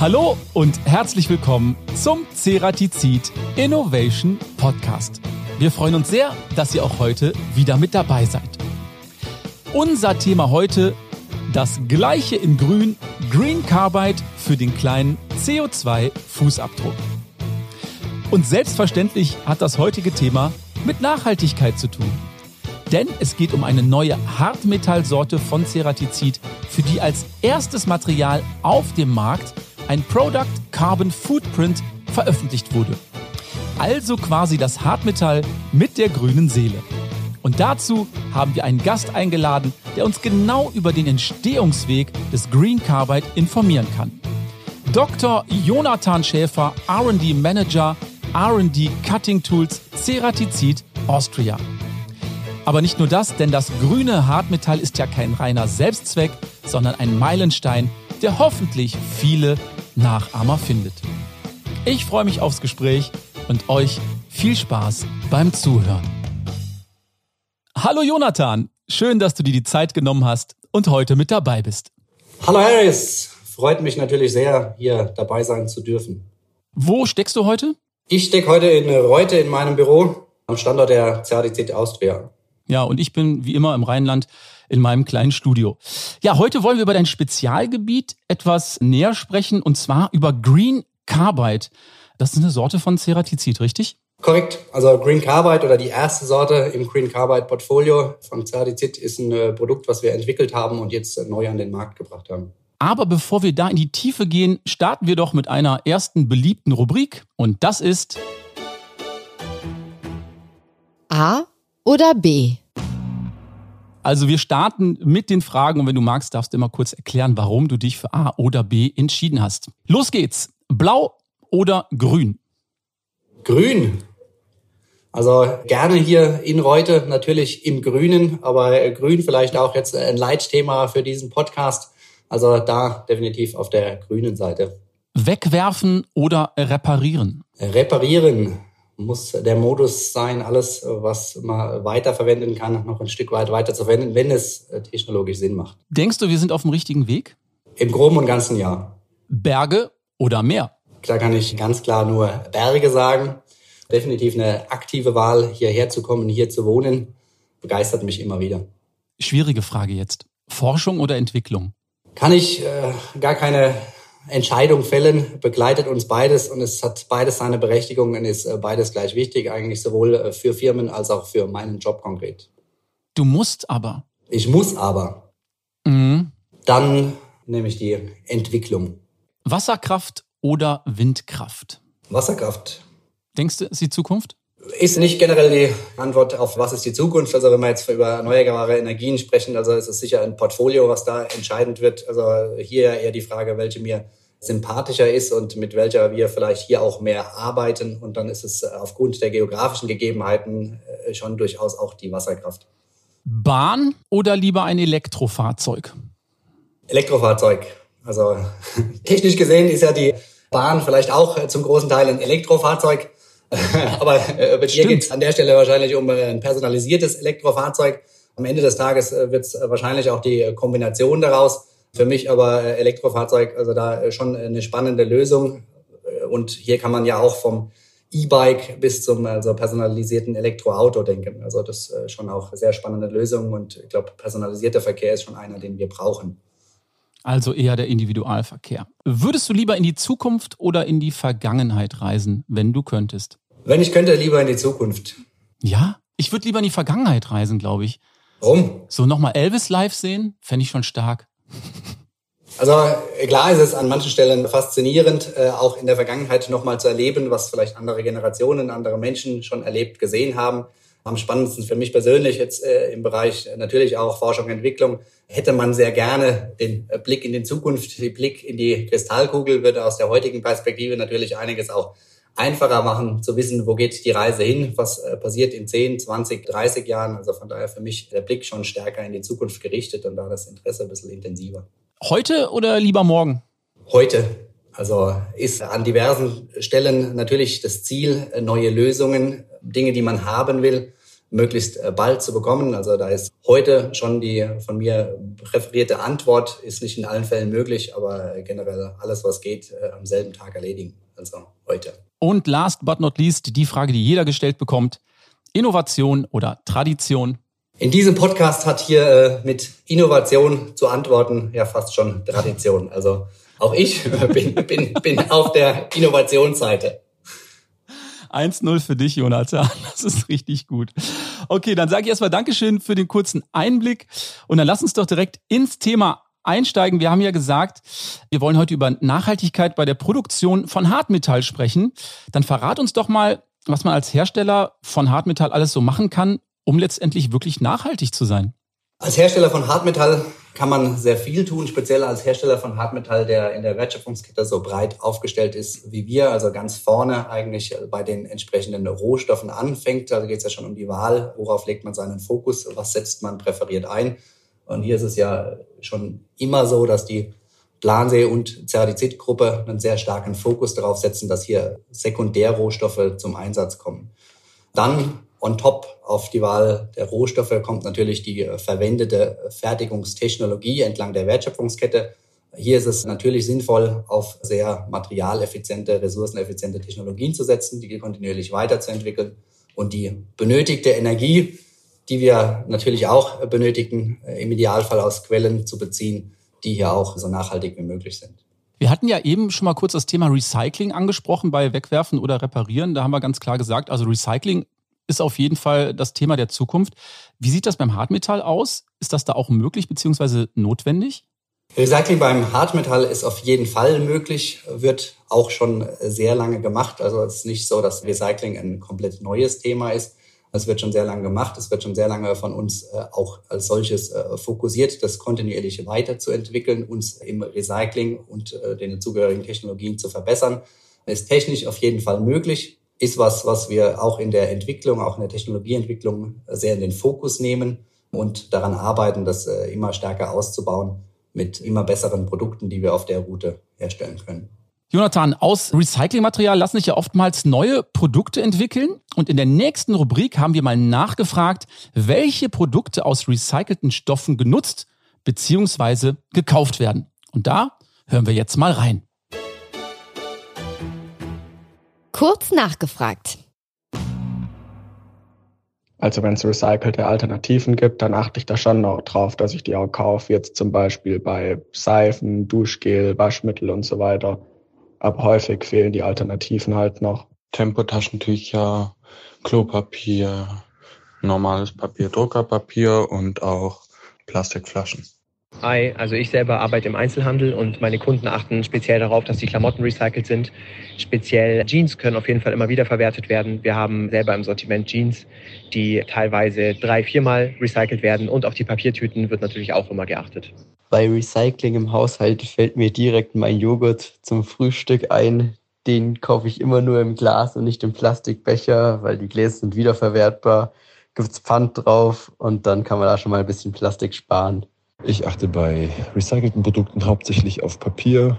Hallo und herzlich willkommen zum Ceratizid Innovation Podcast. Wir freuen uns sehr, dass ihr auch heute wieder mit dabei seid. Unser Thema heute, das gleiche in grün, Green Carbide für den kleinen CO2-Fußabdruck. Und selbstverständlich hat das heutige Thema mit Nachhaltigkeit zu tun. Denn es geht um eine neue Hartmetallsorte von Ceratizid, für die als erstes Material auf dem Markt ein Product Carbon Footprint veröffentlicht wurde. Also quasi das Hartmetall mit der grünen Seele. Und dazu haben wir einen Gast eingeladen, der uns genau über den Entstehungsweg des Green Carbide informieren kann. Dr. Jonathan Schäfer, RD Manager, RD Cutting Tools, Ceratizid, Austria. Aber nicht nur das, denn das grüne Hartmetall ist ja kein reiner Selbstzweck, sondern ein Meilenstein, der hoffentlich viele Nachahmer findet. Ich freue mich aufs Gespräch und euch viel Spaß beim Zuhören. Hallo Jonathan, schön, dass du dir die Zeit genommen hast und heute mit dabei bist. Hallo Harris, freut mich natürlich sehr, hier dabei sein zu dürfen. Wo steckst du heute? Ich stecke heute in Reute in meinem Büro am Standort der CADC Austria. Ja, und ich bin wie immer im Rheinland in meinem kleinen Studio. Ja, heute wollen wir über dein Spezialgebiet etwas näher sprechen und zwar über Green Carbide. Das ist eine Sorte von Ceratizid, richtig? Korrekt. Also Green Carbide oder die erste Sorte im Green Carbide Portfolio von Ceratizid ist ein äh, Produkt, was wir entwickelt haben und jetzt äh, neu an den Markt gebracht haben. Aber bevor wir da in die Tiefe gehen, starten wir doch mit einer ersten beliebten Rubrik und das ist A oder B? Also wir starten mit den Fragen und wenn du magst, darfst du immer kurz erklären, warum du dich für A oder B entschieden hast. Los geht's. Blau oder grün? Grün. Also gerne hier in Reute, natürlich im Grünen, aber Grün vielleicht auch jetzt ein Leitthema für diesen Podcast. Also da definitiv auf der grünen Seite. Wegwerfen oder reparieren? Reparieren muss der Modus sein, alles, was man weiterverwenden kann, noch ein Stück weit weiter zu verwenden, wenn es technologisch Sinn macht. Denkst du, wir sind auf dem richtigen Weg? Im Groben und Ganzen ja. Berge oder Meer? Da kann ich ganz klar nur Berge sagen. Definitiv eine aktive Wahl, hierher zu kommen, hier zu wohnen, begeistert mich immer wieder. Schwierige Frage jetzt. Forschung oder Entwicklung? Kann ich äh, gar keine Entscheidung fällen, begleitet uns beides und es hat beides seine Berechtigung und ist äh, beides gleich wichtig, eigentlich sowohl äh, für Firmen als auch für meinen Job konkret. Du musst aber. Ich muss aber. Mhm. Dann nehme ich die Entwicklung. Wasserkraft oder Windkraft? Wasserkraft. Denkst du, ist die Zukunft? Ist nicht generell die Antwort auf was ist die Zukunft. Also wenn wir jetzt über erneuerbare Energien sprechen, also ist es sicher ein Portfolio, was da entscheidend wird. Also hier eher die Frage, welche mir sympathischer ist und mit welcher wir vielleicht hier auch mehr arbeiten. Und dann ist es aufgrund der geografischen Gegebenheiten äh, schon durchaus auch die Wasserkraft. Bahn oder lieber ein Elektrofahrzeug? Elektrofahrzeug. Also technisch gesehen ist ja die Bahn vielleicht auch zum großen Teil ein Elektrofahrzeug. Aber äh, bei dir geht es an der Stelle wahrscheinlich um äh, ein personalisiertes Elektrofahrzeug. Am Ende des Tages äh, wird es äh, wahrscheinlich auch die Kombination daraus. Für mich aber äh, Elektrofahrzeug, also da schon eine spannende Lösung. Und hier kann man ja auch vom E-Bike bis zum also personalisierten Elektroauto denken. Also das ist schon auch sehr spannende Lösung und ich glaube, personalisierter Verkehr ist schon einer, den wir brauchen. Also eher der Individualverkehr. Würdest du lieber in die Zukunft oder in die Vergangenheit reisen, wenn du könntest? Wenn ich könnte, lieber in die Zukunft. Ja, ich würde lieber in die Vergangenheit reisen, glaube ich. Warum? So nochmal Elvis live sehen, fände ich schon stark. Also klar ist es an manchen Stellen faszinierend, äh, auch in der Vergangenheit nochmal zu erleben, was vielleicht andere Generationen, andere Menschen schon erlebt, gesehen haben. Am spannendsten für mich persönlich jetzt äh, im Bereich natürlich auch Forschung und Entwicklung hätte man sehr gerne den Blick in die Zukunft, den Blick in die Kristallkugel würde aus der heutigen Perspektive natürlich einiges auch einfacher machen, zu wissen, wo geht die Reise hin, was äh, passiert in 10, 20, 30 Jahren. Also von daher für mich der Blick schon stärker in die Zukunft gerichtet und da das Interesse ein bisschen intensiver. Heute oder lieber morgen? Heute. Also ist an diversen Stellen natürlich das Ziel, neue Lösungen, Dinge, die man haben will, möglichst äh, bald zu bekommen. Also da ist heute schon die von mir präferierte Antwort, ist nicht in allen Fällen möglich, aber generell alles, was geht, äh, am selben Tag erledigen. Also heute. Und last but not least die Frage, die jeder gestellt bekommt. Innovation oder Tradition? In diesem Podcast hat hier äh, mit Innovation zu antworten ja fast schon Tradition. Also auch ich bin, bin, bin auf der Innovationsseite. 1-0 für dich, Jonathan. Das ist richtig gut. Okay, dann sage ich erstmal Dankeschön für den kurzen Einblick. Und dann lass uns doch direkt ins Thema einsteigen. Wir haben ja gesagt, wir wollen heute über Nachhaltigkeit bei der Produktion von Hartmetall sprechen. Dann verrat uns doch mal, was man als Hersteller von Hartmetall alles so machen kann, um letztendlich wirklich nachhaltig zu sein. Als Hersteller von Hartmetall kann man sehr viel tun, speziell als Hersteller von Hartmetall, der in der Wertschöpfungskette so breit aufgestellt ist wie wir, also ganz vorne eigentlich bei den entsprechenden Rohstoffen anfängt. Da geht es ja schon um die Wahl, worauf legt man seinen Fokus, was setzt man präferiert ein. Und hier ist es ja schon immer so, dass die Plansee- und Ceradizid-Gruppe einen sehr starken Fokus darauf setzen, dass hier Sekundärrohstoffe zum Einsatz kommen. Dann On top auf die Wahl der Rohstoffe kommt natürlich die äh, verwendete Fertigungstechnologie entlang der Wertschöpfungskette. Hier ist es natürlich sinnvoll, auf sehr materialeffiziente, ressourceneffiziente Technologien zu setzen, die kontinuierlich weiterzuentwickeln und die benötigte Energie, die wir natürlich auch benötigen, äh, im Idealfall aus Quellen zu beziehen, die hier auch so nachhaltig wie möglich sind. Wir hatten ja eben schon mal kurz das Thema Recycling angesprochen bei Wegwerfen oder Reparieren. Da haben wir ganz klar gesagt, also Recycling ist auf jeden Fall das Thema der Zukunft. Wie sieht das beim Hartmetall aus? Ist das da auch möglich bzw. notwendig? Recycling beim Hartmetall ist auf jeden Fall möglich, wird auch schon sehr lange gemacht. Also es ist nicht so, dass Recycling ein komplett neues Thema ist. Es wird schon sehr lange gemacht. Es wird schon sehr lange von uns äh, auch als solches äh, fokussiert, das kontinuierlich weiterzuentwickeln, uns im Recycling und äh, den zugehörigen Technologien zu verbessern. Ist technisch auf jeden Fall möglich ist was, was wir auch in der Entwicklung, auch in der Technologieentwicklung sehr in den Fokus nehmen und daran arbeiten, das äh, immer stärker auszubauen mit immer besseren Produkten, die wir auf der Route herstellen können. Jonathan, aus Recyclingmaterial lassen sich ja oftmals neue Produkte entwickeln. Und in der nächsten Rubrik haben wir mal nachgefragt, welche Produkte aus recycelten Stoffen genutzt bzw. gekauft werden. Und da hören wir jetzt mal rein. Kurz nachgefragt. Also wenn es recycelte Alternativen gibt, dann achte ich da schon noch drauf, dass ich die auch kaufe. Jetzt zum Beispiel bei Seifen, Duschgel, Waschmittel und so weiter. Aber häufig fehlen die Alternativen halt noch. Tempotaschentücher, Klopapier, normales Papier, Druckerpapier und auch Plastikflaschen. Hi, also ich selber arbeite im Einzelhandel und meine Kunden achten speziell darauf, dass die Klamotten recycelt sind. Speziell Jeans können auf jeden Fall immer wieder verwertet werden. Wir haben selber im Sortiment Jeans, die teilweise drei, viermal recycelt werden und auf die Papiertüten wird natürlich auch immer geachtet. Bei Recycling im Haushalt fällt mir direkt mein Joghurt zum Frühstück ein. Den kaufe ich immer nur im Glas und nicht im Plastikbecher, weil die Gläser sind wiederverwertbar. Gibt's Pfand drauf und dann kann man da schon mal ein bisschen Plastik sparen. Ich achte bei recycelten Produkten hauptsächlich auf Papier.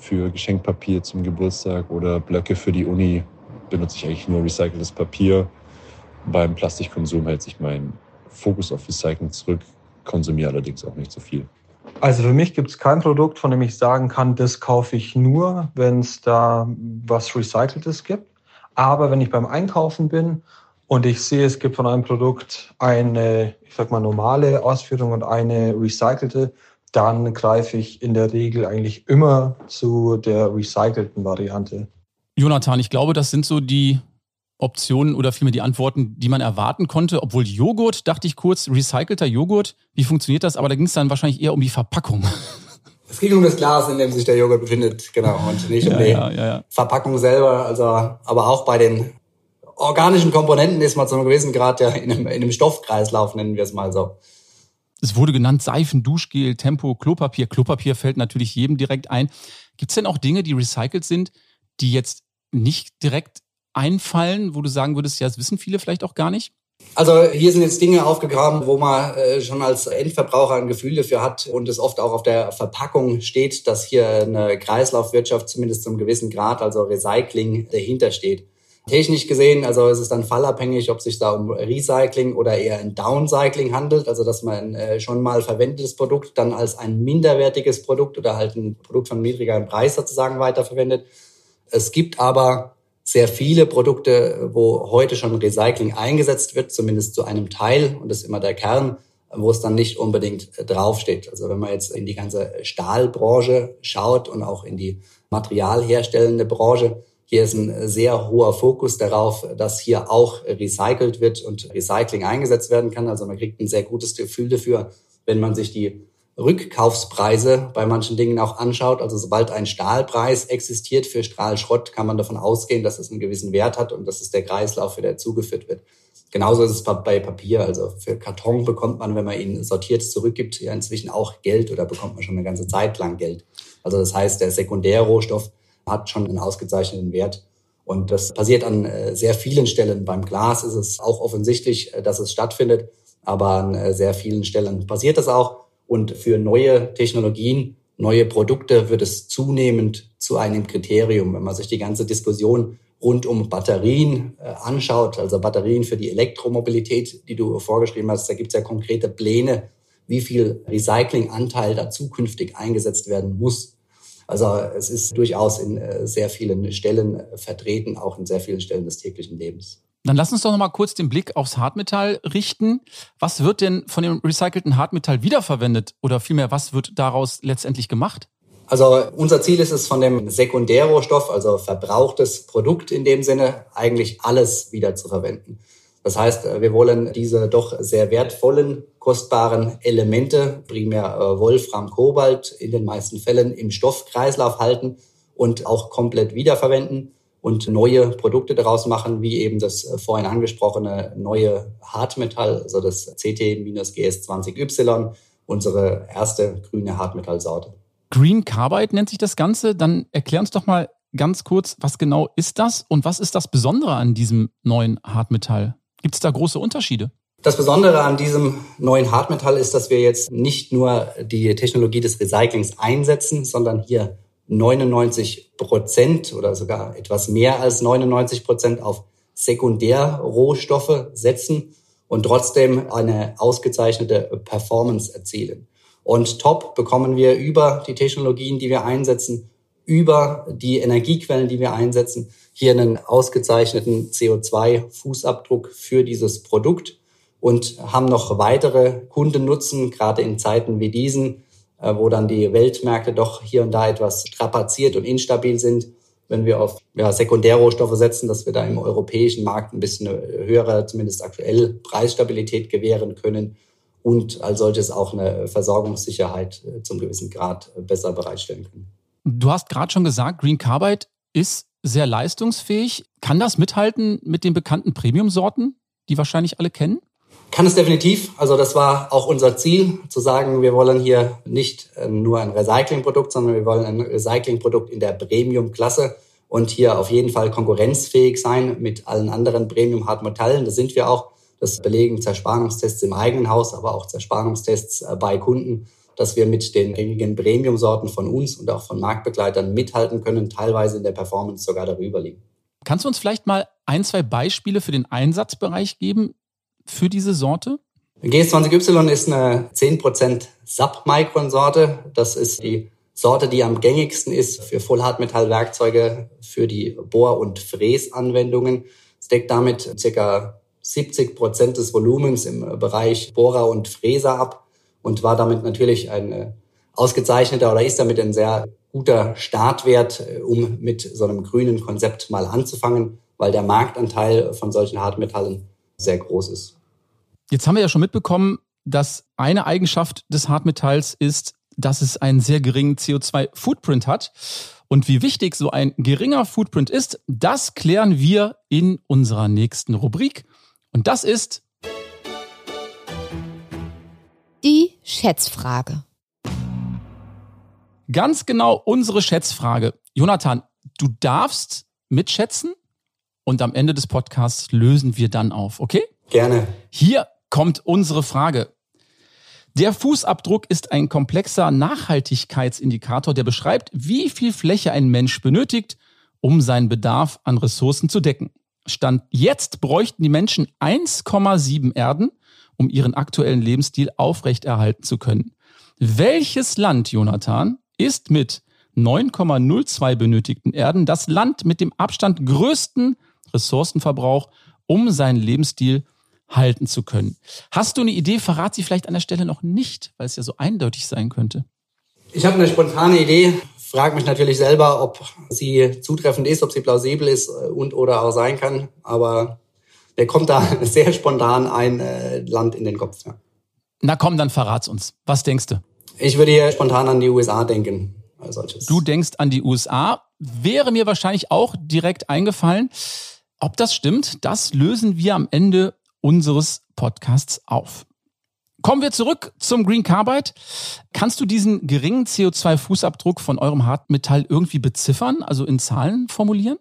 Für Geschenkpapier zum Geburtstag oder Blöcke für die Uni benutze ich eigentlich nur recyceltes Papier. Beim Plastikkonsum hält sich mein Fokus auf Recycling zurück, konsumiere allerdings auch nicht so viel. Also für mich gibt es kein Produkt, von dem ich sagen kann, das kaufe ich nur, wenn es da was Recyceltes gibt. Aber wenn ich beim Einkaufen bin und ich sehe, es gibt von einem Produkt eine, ich sag mal, normale Ausführung und eine recycelte, dann greife ich in der Regel eigentlich immer zu der recycelten Variante. Jonathan, ich glaube, das sind so die Optionen oder vielmehr die Antworten, die man erwarten konnte. Obwohl Joghurt, dachte ich kurz, recycelter Joghurt, wie funktioniert das? Aber da ging es dann wahrscheinlich eher um die Verpackung. Es ging um das Glas, in dem sich der Joghurt befindet, genau, und nicht um die ja, ja, Verpackung selber. Also, aber auch bei den organischen Komponenten ist man zu einem gewissen Grad ja in einem, in einem Stoffkreislauf, nennen wir es mal so. Es wurde genannt Seifen, Duschgel, Tempo, Klopapier. Klopapier fällt natürlich jedem direkt ein. Gibt es denn auch Dinge, die recycelt sind, die jetzt nicht direkt einfallen, wo du sagen würdest, ja, das wissen viele vielleicht auch gar nicht? Also hier sind jetzt Dinge aufgegraben, wo man äh, schon als Endverbraucher ein Gefühl dafür hat und es oft auch auf der Verpackung steht, dass hier eine Kreislaufwirtschaft zumindest zu einem gewissen Grad, also Recycling dahinter steht. Technisch gesehen, also ist es dann fallabhängig, ob sich da um Recycling oder eher ein Downcycling handelt, also dass man äh, schon mal verwendetes Produkt dann als ein minderwertiges Produkt oder halt ein Produkt von niedrigerem Preis sozusagen weiterverwendet. Es gibt aber sehr viele Produkte, wo heute schon Recycling eingesetzt wird, zumindest zu einem Teil, und das ist immer der Kern, wo es dann nicht unbedingt draufsteht. Also wenn man jetzt in die ganze Stahlbranche schaut und auch in die materialherstellende Branche, hier ist ein sehr hoher Fokus darauf, dass hier auch recycelt wird und Recycling eingesetzt werden kann. Also man kriegt ein sehr gutes Gefühl dafür, wenn man sich die Rückkaufspreise bei manchen Dingen auch anschaut. Also sobald ein Stahlpreis existiert für Strahlschrott, kann man davon ausgehen, dass es einen gewissen Wert hat und dass es der Kreislauf wieder zugeführt wird. Genauso ist es bei Papier. Also für Karton bekommt man, wenn man ihn sortiert zurückgibt, ja inzwischen auch Geld oder bekommt man schon eine ganze Zeit lang Geld. Also das heißt, der Sekundärrohstoff hat schon einen ausgezeichneten Wert. Und das passiert an äh, sehr vielen Stellen. Beim Glas ist es auch offensichtlich, äh, dass es stattfindet, aber an äh, sehr vielen Stellen passiert das auch. Und für neue Technologien, neue Produkte wird es zunehmend zu einem Kriterium. Wenn man sich die ganze Diskussion rund um Batterien anschaut, also Batterien für die Elektromobilität, die du vorgeschrieben hast, da gibt es ja konkrete Pläne, wie viel Recyclinganteil da zukünftig eingesetzt werden muss. Also es ist durchaus in äh, sehr vielen Stellen äh, vertreten, auch in sehr vielen Stellen des täglichen Lebens. Dann lass uns doch noch mal kurz den Blick aufs Hartmetall richten. Was wird denn von dem recycelten Hartmetall wiederverwendet oder vielmehr, was wird daraus letztendlich gemacht? Also unser Ziel ist es, von dem Sekundärrohstoff, also verbrauchtes Produkt in dem Sinne, eigentlich alles wieder zu verwenden. Das heißt, äh, wir wollen diese doch sehr wertvollen, kostbaren Elemente, primär äh, Wolfram, Kobalt, in den meisten Fällen im Stoffkreislauf halten und auch komplett wiederverwenden und neue Produkte daraus machen, wie eben das äh, vorhin angesprochene neue Hartmetall, also das CT-GS20Y, unsere erste grüne Hartmetallsorte. Green Carbide nennt sich das Ganze. Dann erklär uns doch mal ganz kurz, was genau ist das und was ist das Besondere an diesem neuen Hartmetall? Gibt es da große Unterschiede? Das Besondere an diesem neuen Hartmetall ist, dass wir jetzt nicht nur die Technologie des Recyclings einsetzen, sondern hier 99 Prozent oder sogar etwas mehr als 99 Prozent auf Sekundärrohstoffe setzen und trotzdem eine ausgezeichnete Performance erzielen. Und top bekommen wir über die Technologien, die wir einsetzen, über die Energiequellen, die wir einsetzen, hier einen ausgezeichneten CO2-Fußabdruck für dieses Produkt und haben noch weitere Kundennutzen, gerade in Zeiten wie diesen, wo dann die Weltmärkte doch hier und da etwas strapaziert und instabil sind. Wenn wir auf ja, Sekundärrohstoffe setzen, dass wir da im europäischen Markt ein bisschen höhere, zumindest aktuell, Preisstabilität gewähren können und als solches auch eine Versorgungssicherheit äh, zum gewissen Grad besser bereitstellen können. Du hast gerade schon gesagt, Green Carbide ist sehr leistungsfähig. Kann das mithalten mit den bekannten Premium-Sorten, die wahrscheinlich alle kennen? Kann es definitiv. Also das war auch unser Ziel, zu sagen, wir wollen hier nicht äh, nur ein Recyclingprodukt, sondern wir wollen ein Recyclingprodukt in der Premium-Klasse und hier auf jeden Fall konkurrenzfähig sein mit allen anderen Premium-Hartmetallen. Das sind wir auch. Das belegen Zerspannungstests im eigenen Haus, aber auch Zerspannungstests äh, bei Kunden dass wir mit den gängigen Premium-Sorten von uns und auch von Marktbegleitern mithalten können, teilweise in der Performance sogar darüber liegen. Kannst du uns vielleicht mal ein, zwei Beispiele für den Einsatzbereich geben für diese Sorte? GS20Y ist eine 10% Submicron-Sorte. Das ist die Sorte, die am gängigsten ist für Vollhartmetallwerkzeuge für die Bohr- und Fräsanwendungen. Es deckt damit ca. 70 Prozent des Volumens im Bereich Bohrer und Fräser ab und war damit natürlich ein äh, ausgezeichneter oder ist damit ein sehr guter Startwert, äh, um mit so einem grünen Konzept mal anzufangen, weil der Marktanteil von solchen Hartmetallen sehr groß ist. Jetzt haben wir ja schon mitbekommen, dass eine Eigenschaft des Hartmetalls ist, dass es einen sehr geringen CO2-Footprint hat. Und wie wichtig so ein geringer Footprint ist, das klären wir in unserer nächsten Rubrik. Und das ist Die Schätzfrage. Ganz genau unsere Schätzfrage. Jonathan, du darfst mitschätzen und am Ende des Podcasts lösen wir dann auf, okay? Gerne. Hier kommt unsere Frage. Der Fußabdruck ist ein komplexer Nachhaltigkeitsindikator, der beschreibt, wie viel Fläche ein Mensch benötigt, um seinen Bedarf an Ressourcen zu decken. Stand jetzt bräuchten die Menschen 1,7 Erden, um ihren aktuellen Lebensstil aufrechterhalten zu können. Welches Land, Jonathan, ist mit 9,02 benötigten Erden das Land mit dem Abstand größten Ressourcenverbrauch, um seinen Lebensstil halten zu können? Hast du eine Idee? Verrat sie vielleicht an der Stelle noch nicht, weil es ja so eindeutig sein könnte. Ich habe eine spontane Idee, frage mich natürlich selber, ob sie zutreffend ist, ob sie plausibel ist äh, und oder auch sein kann. Aber mir kommt da sehr spontan ein äh, Land in den Kopf. Ja. Na komm, dann verrat's uns. Was denkst du? Ich würde hier spontan an die USA denken. Du denkst an die USA. Wäre mir wahrscheinlich auch direkt eingefallen. Ob das stimmt, das lösen wir am Ende unseres Podcasts auf. Kommen wir zurück zum Green Carbide. Kannst du diesen geringen CO2-Fußabdruck von eurem Hartmetall irgendwie beziffern, also in Zahlen formulieren?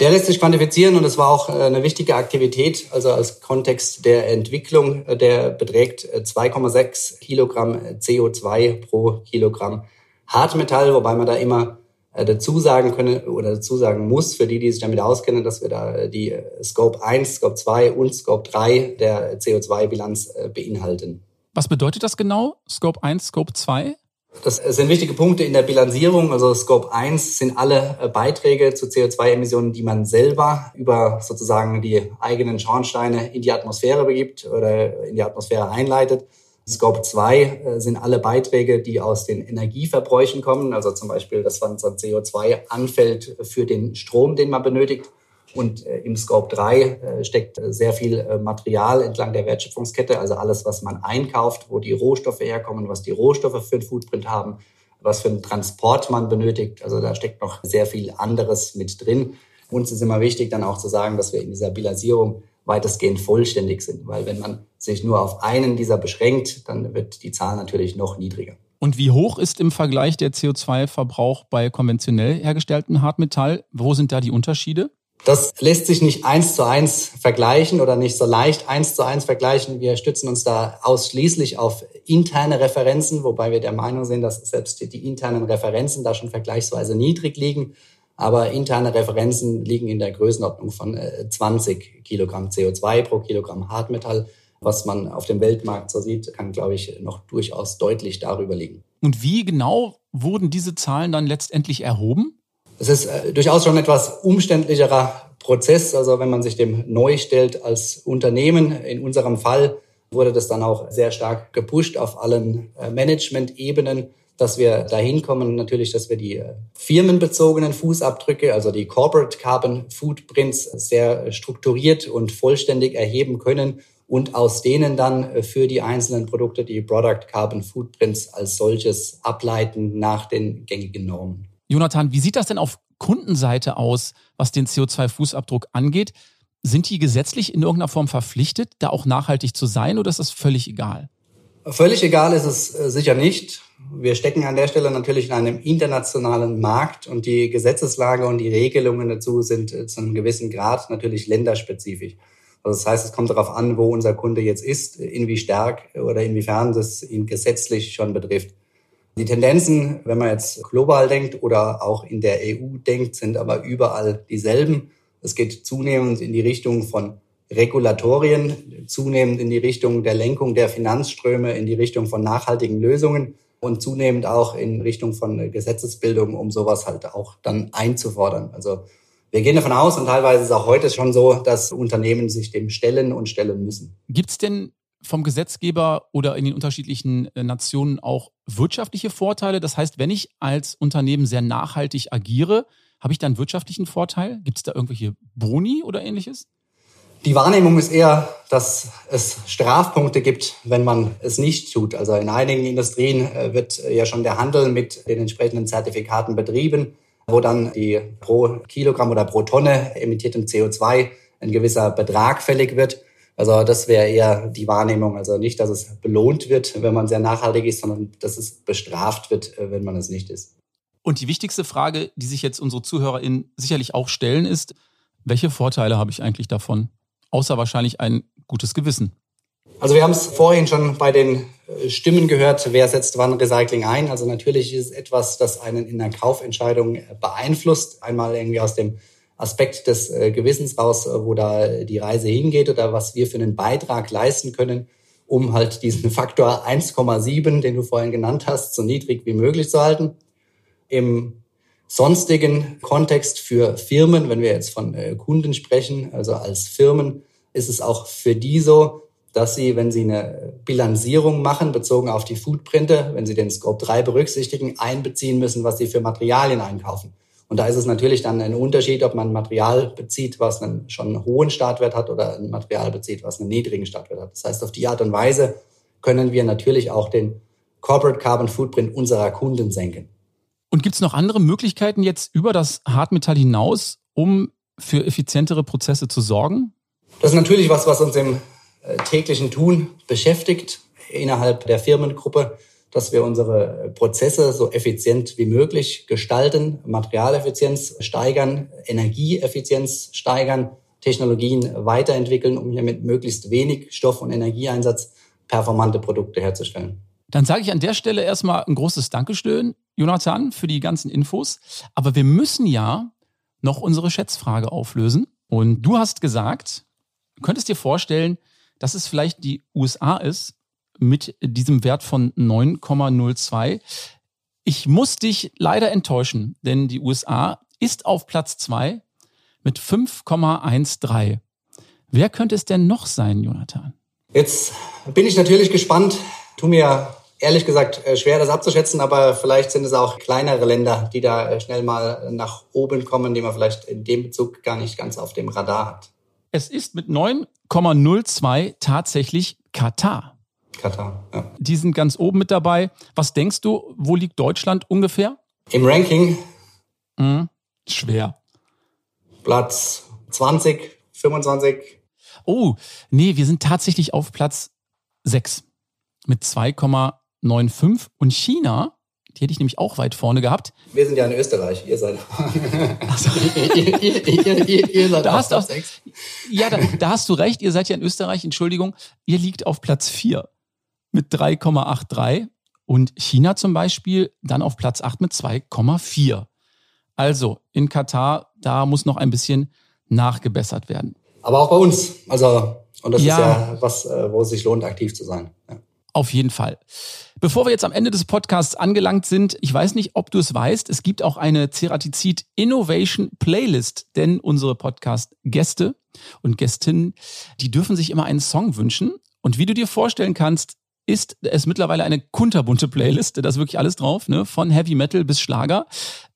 Der lässt sich quantifizieren und es war auch äh, eine wichtige Aktivität, also als Kontext der Entwicklung. Äh, der beträgt 2,6 äh, Kilogramm CO2 pro Kilogramm Hartmetall, wobei man da immer dazu sagen können oder dazu sagen muss, für die, die sich damit auskennen, dass wir da die Scope 1, Scope 2 und Scope 3 der CO2-Bilanz beinhalten. Was bedeutet das genau? Scope 1, Scope 2? Das sind wichtige Punkte in der Bilanzierung. Also Scope 1 sind alle äh, Beiträge zu CO2-Emissionen, die man selber über sozusagen die eigenen Schornsteine in die Atmosphäre begibt oder in die Atmosphäre einleitet. Scope 2 äh, sind alle Beiträge, die aus den Energieverbräuchen kommen, also zum Beispiel, dass man CO2 anfällt für den Strom, den man benötigt. Und äh, im Scope 3 äh, steckt sehr viel Material entlang der Wertschöpfungskette, also alles, was man einkauft, wo die Rohstoffe herkommen, was die Rohstoffe für ein Footprint haben, was für einen Transport man benötigt. Also da steckt noch sehr viel anderes mit drin. Uns ist immer wichtig, dann auch zu sagen, dass wir in dieser Bilanzierung weitestgehend vollständig sind, weil wenn man sich nur auf einen dieser beschränkt, dann wird die Zahl natürlich noch niedriger. Und wie hoch ist im Vergleich der CO2-Verbrauch bei konventionell hergestelltem Hartmetall? Wo sind da die Unterschiede? Das lässt sich nicht eins zu eins vergleichen oder nicht so leicht eins zu eins vergleichen. Wir stützen uns da ausschließlich auf interne Referenzen, wobei wir der Meinung sind, dass selbst die internen Referenzen da schon vergleichsweise niedrig liegen. Aber interne Referenzen liegen in der Größenordnung von 20 äh, Kilogramm CO2 pro Kilogramm Hartmetall. Was man auf dem Weltmarkt so sieht, kann, glaube ich, noch durchaus deutlich darüber liegen. Und wie genau wurden diese Zahlen dann letztendlich erhoben? Es ist äh, durchaus schon etwas umständlicherer Prozess. Also wenn man sich dem neu stellt als Unternehmen, in unserem Fall wurde das dann auch sehr stark gepusht auf allen äh, Management-Ebenen, dass wir dahin kommen, natürlich, dass wir die äh, firmenbezogenen Fußabdrücke, also die Corporate Carbon Footprints sehr strukturiert und vollständig erheben können und aus denen dann für die einzelnen Produkte die Product Carbon Footprints als solches ableiten nach den gängigen Normen. Jonathan, wie sieht das denn auf Kundenseite aus, was den CO2-Fußabdruck angeht? Sind die gesetzlich in irgendeiner Form verpflichtet, da auch nachhaltig zu sein oder ist das völlig egal? Völlig egal ist es äh, sicher nicht. Wir stecken an der Stelle natürlich in einem internationalen Markt und die Gesetzeslage und die Regelungen dazu sind äh, zu einem gewissen Grad natürlich länderspezifisch. Also das heißt, es kommt darauf an, wo unser Kunde jetzt ist, inwie stark oder inwiefern das ihn gesetzlich schon betrifft. Die Tendenzen, wenn man jetzt global denkt oder auch in der EU denkt, sind aber überall dieselben. Es geht zunehmend in die Richtung von Regulatorien, zunehmend in die Richtung der Lenkung der Finanzströme, in die Richtung von nachhaltigen Lösungen und zunehmend auch in Richtung von Gesetzesbildung, um sowas halt auch dann einzufordern. Also wir gehen davon aus und teilweise ist es auch heute schon so, dass Unternehmen sich dem stellen und stellen müssen. Gibt es denn vom Gesetzgeber oder in den unterschiedlichen äh, Nationen auch wirtschaftliche Vorteile? Das heißt, wenn ich als Unternehmen sehr nachhaltig agiere, habe ich dann wirtschaftlichen Vorteil? Gibt es da irgendwelche Boni oder ähnliches? Die Wahrnehmung ist eher, dass es Strafpunkte gibt, wenn man es nicht tut. Also in einigen Industrien äh, wird ja schon der Handel mit den entsprechenden Zertifikaten betrieben, wo dann die pro Kilogramm oder pro Tonne emittiertem CO2 ein gewisser Betrag fällig wird. Also das wäre eher die Wahrnehmung. Also nicht, dass es belohnt wird, wenn man sehr nachhaltig ist, sondern dass es bestraft wird, äh, wenn man es nicht ist. Und die wichtigste Frage, die sich jetzt unsere ZuhörerInnen sicherlich auch stellen, ist, welche Vorteile habe ich eigentlich davon? Außer wahrscheinlich ein gutes Gewissen. Also wir haben es vorhin schon bei den äh, Stimmen gehört, wer setzt wann Recycling ein. Also natürlich ist es etwas, das einen in der Kaufentscheidung beeinflusst. Einmal irgendwie aus dem Aspekt des äh, Gewissens raus, äh, wo da die Reise hingeht oder was wir für einen Beitrag leisten können, um halt diesen Faktor 1,7, den du vorhin genannt hast, so niedrig wie möglich zu halten. Im sonstigen Kontext für Firmen, wenn wir jetzt von äh, Kunden sprechen, also als Firmen, ist es auch für die so, dass sie, wenn sie eine Bilanzierung machen, bezogen auf die Footprinte, wenn sie den Scope 3 berücksichtigen, einbeziehen müssen, was sie für Materialien einkaufen. Und da ist es natürlich dann ein Unterschied, ob man Material bezieht, was einen schon hohen Startwert hat oder ein Material bezieht, was einen niedrigen Startwert hat. Das heißt, auf die Art und Weise können wir natürlich auch den Corporate Carbon Footprint unserer Kunden senken. Und gibt es noch andere Möglichkeiten jetzt über das Hartmetall hinaus, um für effizientere Prozesse zu sorgen? Das ist natürlich was, was uns im täglichen Tun beschäftigt innerhalb der Firmengruppe dass wir unsere Prozesse so effizient wie möglich gestalten, Materialeffizienz steigern, Energieeffizienz steigern, Technologien weiterentwickeln, um hier mit möglichst wenig Stoff- und Energieeinsatz performante Produkte herzustellen. Dann sage ich an der Stelle erstmal ein großes Dankeschön, Jonathan, für die ganzen Infos. Aber wir müssen ja noch unsere Schätzfrage auflösen. Und du hast gesagt, könntest dir vorstellen, dass es vielleicht die USA ist, mit diesem Wert von 9,02. Ich muss dich leider enttäuschen, denn die USA ist auf Platz 2 mit 5,13. Wer könnte es denn noch sein, Jonathan? Jetzt bin ich natürlich gespannt. Tu mir ehrlich gesagt äh, schwer, das abzuschätzen, aber vielleicht sind es auch kleinere Länder, die da äh, schnell mal nach oben kommen, die man vielleicht in dem Bezug gar nicht ganz auf dem Radar hat. Es ist mit 9,02 tatsächlich Katar. Katar. Ja. Die sind ganz oben mit dabei. Was denkst du, wo liegt Deutschland ungefähr? Im Ranking? Mhm. Schwer. Platz 20, 25. Oh, nee, wir sind tatsächlich auf Platz 6 mit 2,95 und China, die hätte ich nämlich auch weit vorne gehabt. Wir sind ja in Österreich, ihr seid. Also, ihr, ihr, ihr, ihr, seid da hast Platz 6. Ja, da, da hast du recht, ihr seid ja in Österreich, Entschuldigung. Ihr liegt auf Platz 4 mit 3,83 und China zum Beispiel dann auf Platz 8 mit 2,4. Also in Katar, da muss noch ein bisschen nachgebessert werden. Aber auch bei uns. Also, und das ja, ist ja was, äh, wo es sich lohnt, aktiv zu sein. Ja. Auf jeden Fall. Bevor wir jetzt am Ende des Podcasts angelangt sind, ich weiß nicht, ob du es weißt, es gibt auch eine Ceratizid Innovation Playlist, denn unsere Podcast-Gäste und Gästinnen, die dürfen sich immer einen Song wünschen. Und wie du dir vorstellen kannst, ist es mittlerweile eine kunterbunte Playlist, da ist wirklich alles drauf, ne? von Heavy Metal bis Schlager.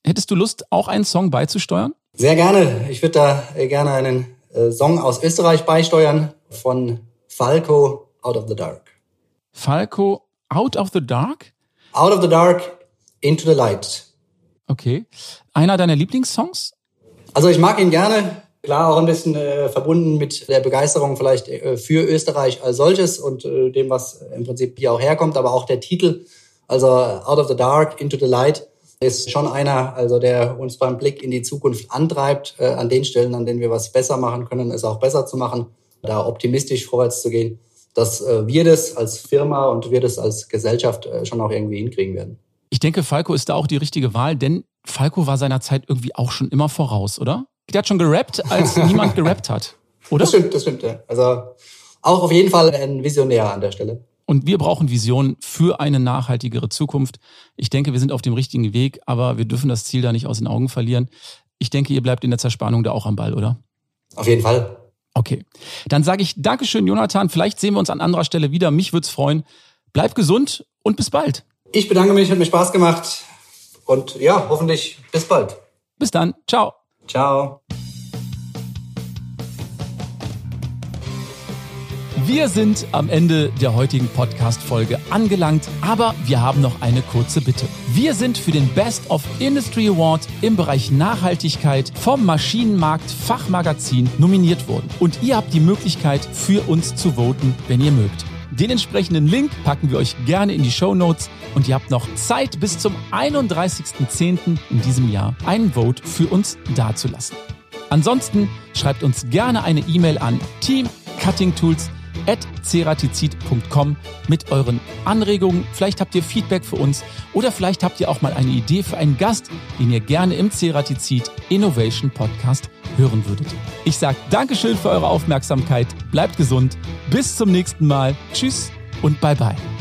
Hättest du Lust, auch einen Song beizusteuern? Sehr gerne. Ich würde da äh, gerne einen äh, Song aus Österreich beisteuern von Falco, Out of the Dark. Falco, Out of the Dark? Out of the Dark, Into the Light. Okay. Einer deiner Lieblingssongs? Also ich mag ihn gerne. Klar, auch ein bisschen äh, verbunden mit der Begeisterung vielleicht äh, für Österreich als solches und äh, dem, was im Prinzip hier auch herkommt, aber auch der Titel, also Out of the Dark, Into the Light, ist schon einer, also der uns beim Blick in die Zukunft antreibt, äh, an den Stellen, an denen wir was besser machen können, es auch besser zu machen, da optimistisch vorwärts zu gehen, dass äh, wir das als Firma und wir das als Gesellschaft äh, schon auch irgendwie hinkriegen werden. Ich denke, Falco ist da auch die richtige Wahl, denn Falco war seiner Zeit irgendwie auch schon immer voraus, oder? Der hat schon gerappt, als niemand gerappt hat. Oder? Das stimmt, das stimmt. Ja. Also auch auf jeden Fall ein Visionär an der Stelle. Und wir brauchen Visionen für eine nachhaltigere Zukunft. Ich denke, wir sind auf dem richtigen Weg, aber wir dürfen das Ziel da nicht aus den Augen verlieren. Ich denke, ihr bleibt in der Zerspannung da auch am Ball, oder? Auf jeden Fall. Okay. Dann sage ich Dankeschön, Jonathan. Vielleicht sehen wir uns an anderer Stelle wieder. Mich würde es freuen. Bleib gesund und bis bald. Ich bedanke mich, hat mir Spaß gemacht. Und ja, hoffentlich bis bald. Bis dann. Ciao. Ciao. Wir sind am Ende der heutigen Podcast-Folge angelangt, aber wir haben noch eine kurze Bitte. Wir sind für den Best of Industry Award im Bereich Nachhaltigkeit vom Maschinenmarkt Fachmagazin nominiert worden. Und ihr habt die Möglichkeit, für uns zu voten, wenn ihr mögt. Den entsprechenden Link packen wir euch gerne in die Show Notes und ihr habt noch Zeit bis zum 31.10. in diesem Jahr einen Vote für uns dazulassen. Ansonsten schreibt uns gerne eine E-Mail an teamcuttingtools ceratizid.com mit euren Anregungen. Vielleicht habt ihr Feedback für uns oder vielleicht habt ihr auch mal eine Idee für einen Gast, den ihr gerne im Ceratizid Innovation Podcast hören würdet. Ich sage Dankeschön für eure Aufmerksamkeit, bleibt gesund, bis zum nächsten Mal, tschüss und bye bye.